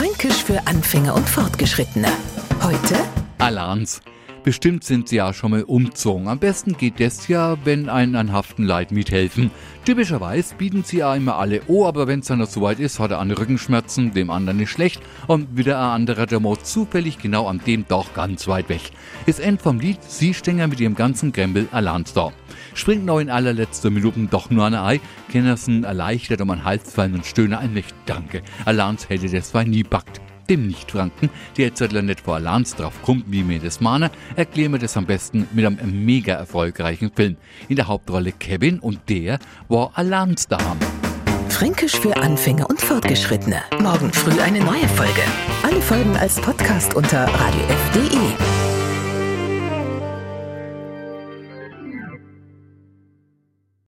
Fränkisch für Anfänger und Fortgeschrittene. Heute Alarms. Bestimmt sind Sie ja schon mal umzogen. Am besten geht das ja, wenn einen an Haften Leid mithelfen. Typischerweise bieten sie ja immer alle oh, aber wenn es dann noch soweit ist, hat er eine Rückenschmerzen, dem anderen ist schlecht und wieder ein anderer, der muss zufällig genau an dem doch ganz weit weg. Ist End vom Lied, Sie Stänger mit ihrem ganzen Krempel allein da. Springt noch in allerletzter Minute doch nur eine Ei, Kennersen erleichtert um einen Hals fallen und stöhne ein Licht Danke. Alans hätte das zwar nie backt dem Nicht-Franken, der jetzt nicht vor Alarms drauf kommt, wie mir das mahne, erklären wir das am besten mit einem mega erfolgreichen Film. In der Hauptrolle Kevin und der war Alarms da haben. Fränkisch für Anfänger und Fortgeschrittene. Morgen früh eine neue Folge. Alle Folgen als Podcast unter radiof.de.